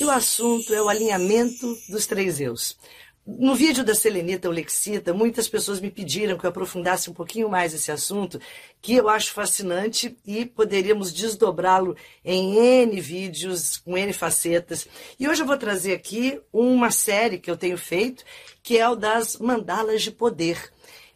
E o assunto é o alinhamento dos três eus. No vídeo da Selenita Olexita, muitas pessoas me pediram que eu aprofundasse um pouquinho mais esse assunto, que eu acho fascinante e poderíamos desdobrá-lo em N vídeos, com N facetas. E hoje eu vou trazer aqui uma série que eu tenho feito, que é o das mandalas de poder.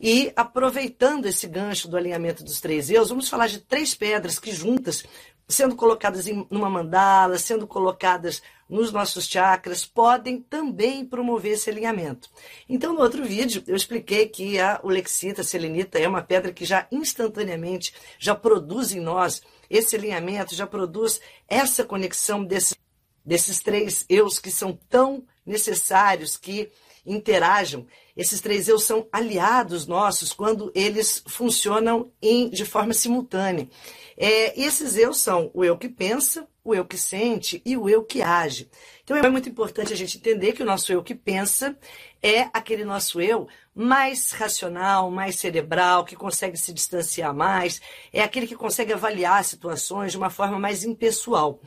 E aproveitando esse gancho do alinhamento dos três eus, vamos falar de três pedras que juntas sendo colocadas em uma mandala, sendo colocadas nos nossos chakras, podem também promover esse alinhamento. Então, no outro vídeo, eu expliquei que a ulexita, a selenita, é uma pedra que já instantaneamente já produz em nós esse alinhamento, já produz essa conexão desse, desses três eus que são tão necessários, que interajam. Esses três eu são aliados nossos quando eles funcionam em, de forma simultânea. É, esses eu são o eu que pensa, o eu que sente e o eu que age. Então é muito importante a gente entender que o nosso eu que pensa é aquele nosso eu mais racional, mais cerebral, que consegue se distanciar mais, é aquele que consegue avaliar situações de uma forma mais impessoal.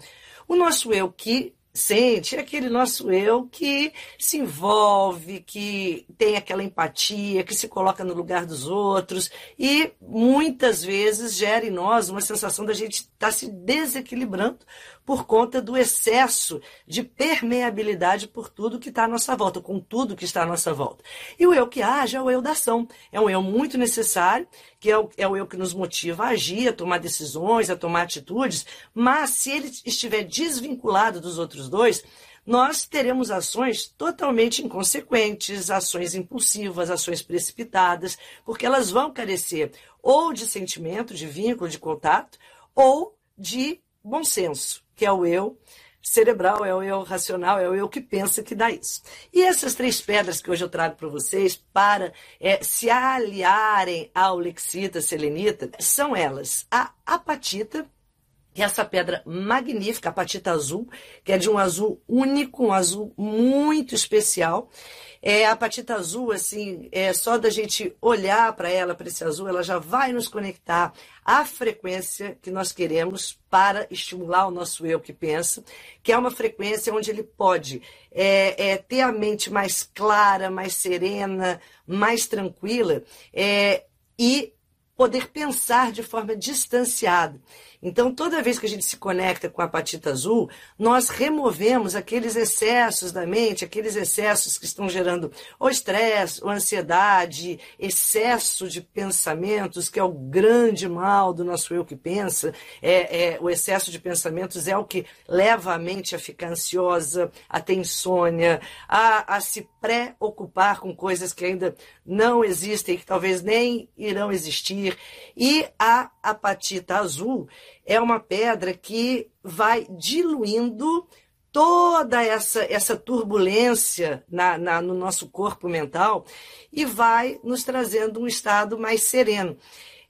O nosso eu que sente, aquele nosso eu que se envolve, que tem aquela empatia, que se coloca no lugar dos outros e muitas vezes gera em nós uma sensação da gente estar tá se desequilibrando por conta do excesso de permeabilidade por tudo que está à nossa volta, com tudo que está à nossa volta. E o eu que age é o eu da ação. É um eu muito necessário, que é o, é o eu que nos motiva a agir, a tomar decisões, a tomar atitudes, mas se ele estiver desvinculado dos outros dois, nós teremos ações totalmente inconsequentes, ações impulsivas, ações precipitadas, porque elas vão carecer ou de sentimento, de vínculo, de contato, ou de bom senso que é o eu cerebral, é o eu racional, é o eu que pensa que dá isso. E essas três pedras que hoje eu trago para vocês para é, se aliarem ao lexita selenita são elas a apatita, é essa pedra magnífica, a apatita azul, que é de um azul único, um azul muito especial. É, a apatita azul, assim, é só da gente olhar para ela, para esse azul, ela já vai nos conectar à frequência que nós queremos para estimular o nosso eu que pensa, que é uma frequência onde ele pode é, é, ter a mente mais clara, mais serena, mais tranquila é, e poder pensar de forma distanciada. Então, toda vez que a gente se conecta com a apatita azul, nós removemos aqueles excessos da mente, aqueles excessos que estão gerando ou estresse, ou ansiedade, excesso de pensamentos, que é o grande mal do nosso eu que pensa. É, é, o excesso de pensamentos é o que leva a mente a ficar ansiosa, a ter insônia, a, a se preocupar com coisas que ainda não existem, que talvez nem irão existir. E a apatita azul é uma pedra que vai diluindo toda essa, essa turbulência na, na, no nosso corpo mental e vai nos trazendo um estado mais sereno.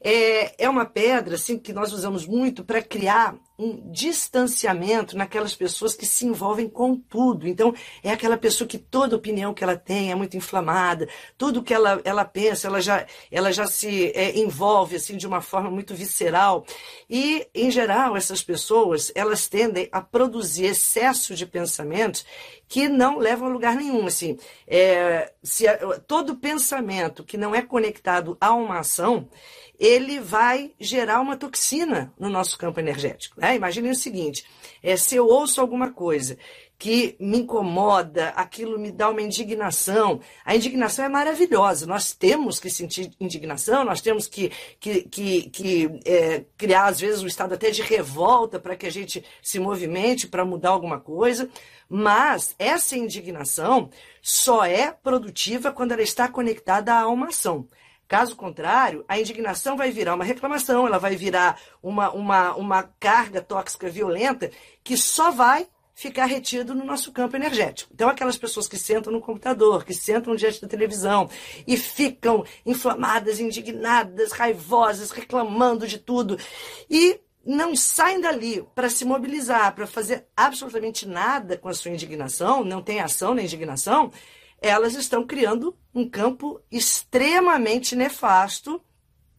É, é uma pedra assim que nós usamos muito para criar um distanciamento naquelas pessoas que se envolvem com tudo. Então, é aquela pessoa que toda opinião que ela tem é muito inflamada, tudo que ela, ela pensa, ela já, ela já se é, envolve assim de uma forma muito visceral. E, em geral, essas pessoas, elas tendem a produzir excesso de pensamentos que não levam a lugar nenhum. Assim, é, se todo pensamento que não é conectado a uma ação, ele vai gerar uma toxina no nosso campo energético. Né? Imaginem o seguinte: é, se eu ouço alguma coisa que me incomoda, aquilo me dá uma indignação. A indignação é maravilhosa. Nós temos que sentir indignação, nós temos que, que, que, que é, criar, às vezes, um estado até de revolta para que a gente se movimente para mudar alguma coisa. Mas essa indignação só é produtiva quando ela está conectada a uma ação. Caso contrário, a indignação vai virar uma reclamação, ela vai virar uma, uma, uma carga tóxica violenta que só vai ficar retido no nosso campo energético. Então, aquelas pessoas que sentam no computador, que sentam diante da televisão e ficam inflamadas, indignadas, raivosas, reclamando de tudo e não saem dali para se mobilizar, para fazer absolutamente nada com a sua indignação, não tem ação na indignação, elas estão criando um campo extremamente nefasto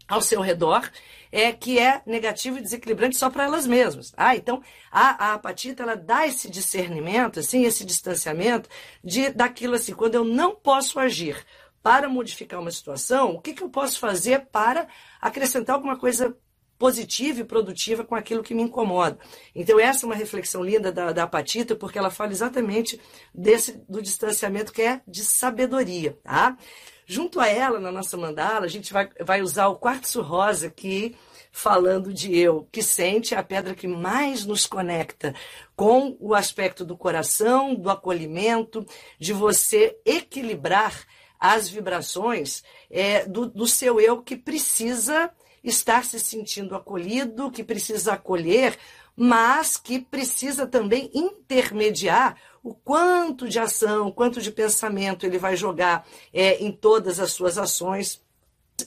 ao seu redor, é que é negativo e desequilibrante só para elas mesmas. Ah, então a, a apatita ela dá esse discernimento, assim, esse distanciamento de daquilo assim, quando eu não posso agir para modificar uma situação, o que, que eu posso fazer para acrescentar alguma coisa positiva e produtiva com aquilo que me incomoda. Então, essa é uma reflexão linda da, da Apatita, porque ela fala exatamente desse do distanciamento que é de sabedoria, tá? Junto a ela, na nossa mandala, a gente vai, vai usar o quartzo rosa aqui, falando de eu, que sente a pedra que mais nos conecta com o aspecto do coração, do acolhimento, de você equilibrar as vibrações é, do, do seu eu que precisa estar se sentindo acolhido, que precisa acolher, mas que precisa também intermediar o quanto de ação, quanto de pensamento ele vai jogar é, em todas as suas ações,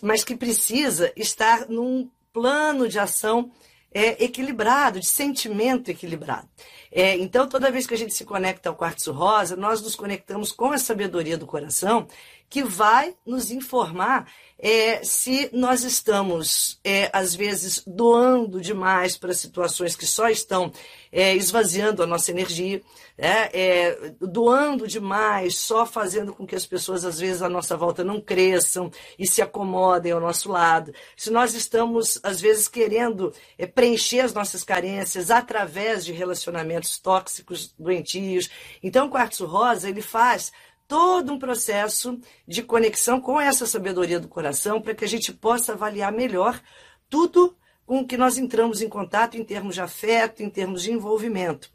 mas que precisa estar num plano de ação é, equilibrado, de sentimento equilibrado. É, então, toda vez que a gente se conecta ao quartzo rosa, nós nos conectamos com a sabedoria do coração, que vai nos informar é, se nós estamos, é, às vezes, doando demais para situações que só estão é, esvaziando a nossa energia, né? é, doando demais, só fazendo com que as pessoas, às vezes, à nossa volta não cresçam e se acomodem ao nosso lado. Se nós estamos, às vezes, querendo é, preencher as nossas carências através de relacionamentos tóxicos, doentios. Então, o Quartzo Rosa, ele faz todo um processo de conexão com essa sabedoria do coração para que a gente possa avaliar melhor tudo com que nós entramos em contato em termos de afeto, em termos de envolvimento.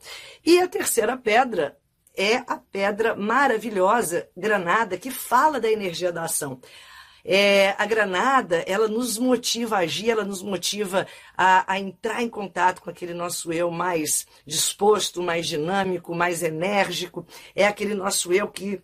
E a terceira pedra é a pedra maravilhosa granada que fala da energia da ação. É, a granada, ela nos motiva a agir, ela nos motiva a, a, entrar em contato com aquele nosso eu mais disposto, mais dinâmico, mais enérgico. É aquele nosso eu que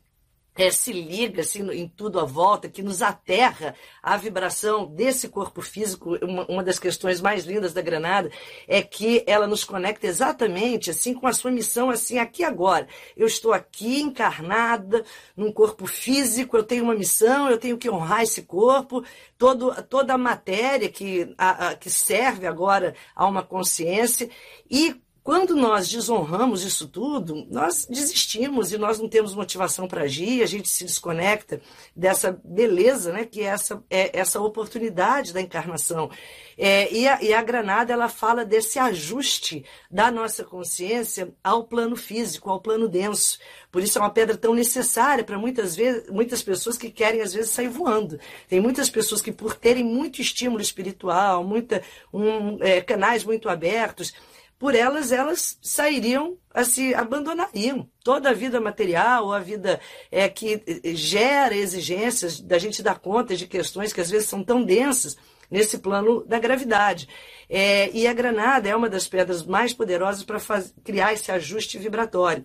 é, se liga assim, em tudo à volta, que nos aterra a vibração desse corpo físico. Uma, uma, das questões mais lindas da Granada é que ela nos conecta exatamente assim com a sua missão, assim, aqui agora. Eu estou aqui encarnada num corpo físico, eu tenho uma missão, eu tenho que honrar esse corpo, todo, toda a matéria que, a, a, que serve agora a uma consciência. E quando nós desonramos isso tudo, nós desistimos e nós não temos motivação para agir, a gente se desconecta dessa beleza, né, que é essa, é essa oportunidade da encarnação. É, e, a, e a Granada ela fala desse ajuste da nossa consciência ao plano físico, ao plano denso. Por isso é uma pedra tão necessária para muitas vezes, muitas pessoas que querem às vezes sair voando. Tem muitas pessoas que por terem muito estímulo espiritual, muita, um, é, canais muito abertos por elas, elas sairiam, assim, abandonariam toda a vida material, a vida é, que eh, gera exigências da gente dar conta de questões que às vezes são tão densas nesse plano da gravidade. É, e a granada é uma das pedras mais poderosas para criar esse ajuste vibratório.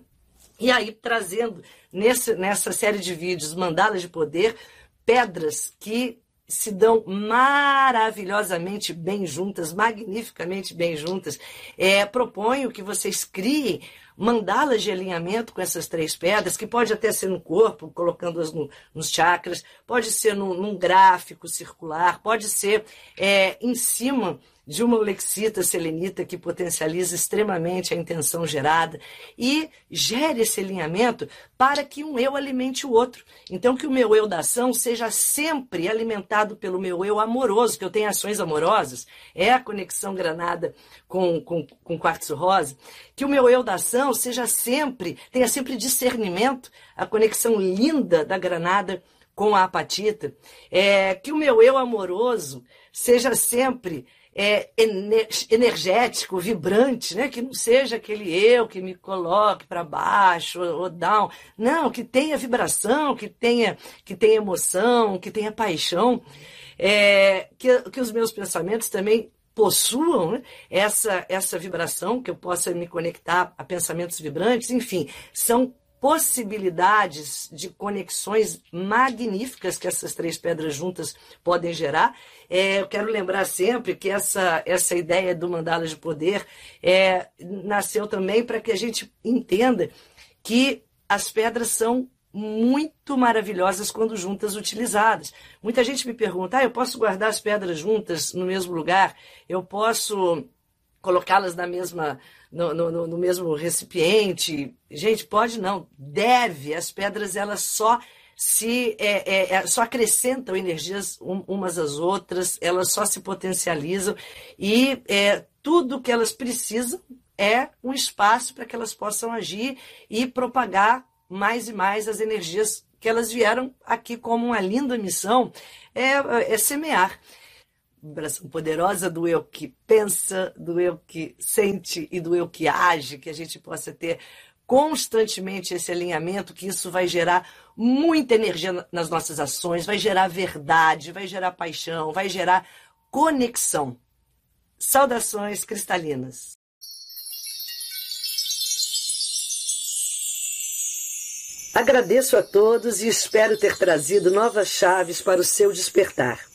E aí, trazendo nesse, nessa série de vídeos Mandalas de Poder, pedras que se dão maravilhosamente bem juntas, magnificamente bem juntas. É, proponho que vocês criem mandalas de alinhamento com essas três pedras, que pode até ser no corpo, colocando-as no, nos chakras, pode ser no, num gráfico circular, pode ser é, em cima de uma lexita selenita que potencializa extremamente a intenção gerada e gere esse alinhamento para que um eu alimente o outro. Então, que o meu eu da ação seja sempre alimentado pelo meu eu amoroso, que eu tenha ações amorosas, é a conexão granada com, com, com quartzo rosa, que o meu eu da ação seja sempre, tenha sempre discernimento, a conexão linda da granada com a apatita, é, que o meu eu amoroso seja sempre é, energético, vibrante, né? que não seja aquele eu que me coloque para baixo ou, down. Não, que tenha vibração, que tenha, que tenha emoção, que tenha paixão. É, que, que os meus pensamentos também possuam né, essa, essa vibração, que eu possa me conectar a pensamentos vibrantes, enfim, são possibilidades de conexões magníficas que essas três pedras juntas podem gerar. É, eu quero lembrar sempre que essa, essa ideia do mandala de poder é, nasceu também para que a gente entenda que as pedras são muito maravilhosas quando juntas utilizadas. Muita gente me pergunta: ah, eu posso guardar as pedras juntas no mesmo lugar? Eu posso colocá-las na mesma no, no, no, mesmo recipiente? Gente, pode não, deve. As pedras elas só se é, é, é, só acrescentam energias umas às outras, elas só se potencializam e é, tudo que elas precisam é um espaço para que elas possam agir e propagar mais e mais as energias que elas vieram aqui como uma linda missão, é, é semear. Vibração poderosa do eu que pensa, do eu que sente e do eu que age, que a gente possa ter constantemente esse alinhamento, que isso vai gerar muita energia nas nossas ações, vai gerar verdade, vai gerar paixão, vai gerar conexão. Saudações cristalinas. Agradeço a todos e espero ter trazido novas chaves para o seu despertar.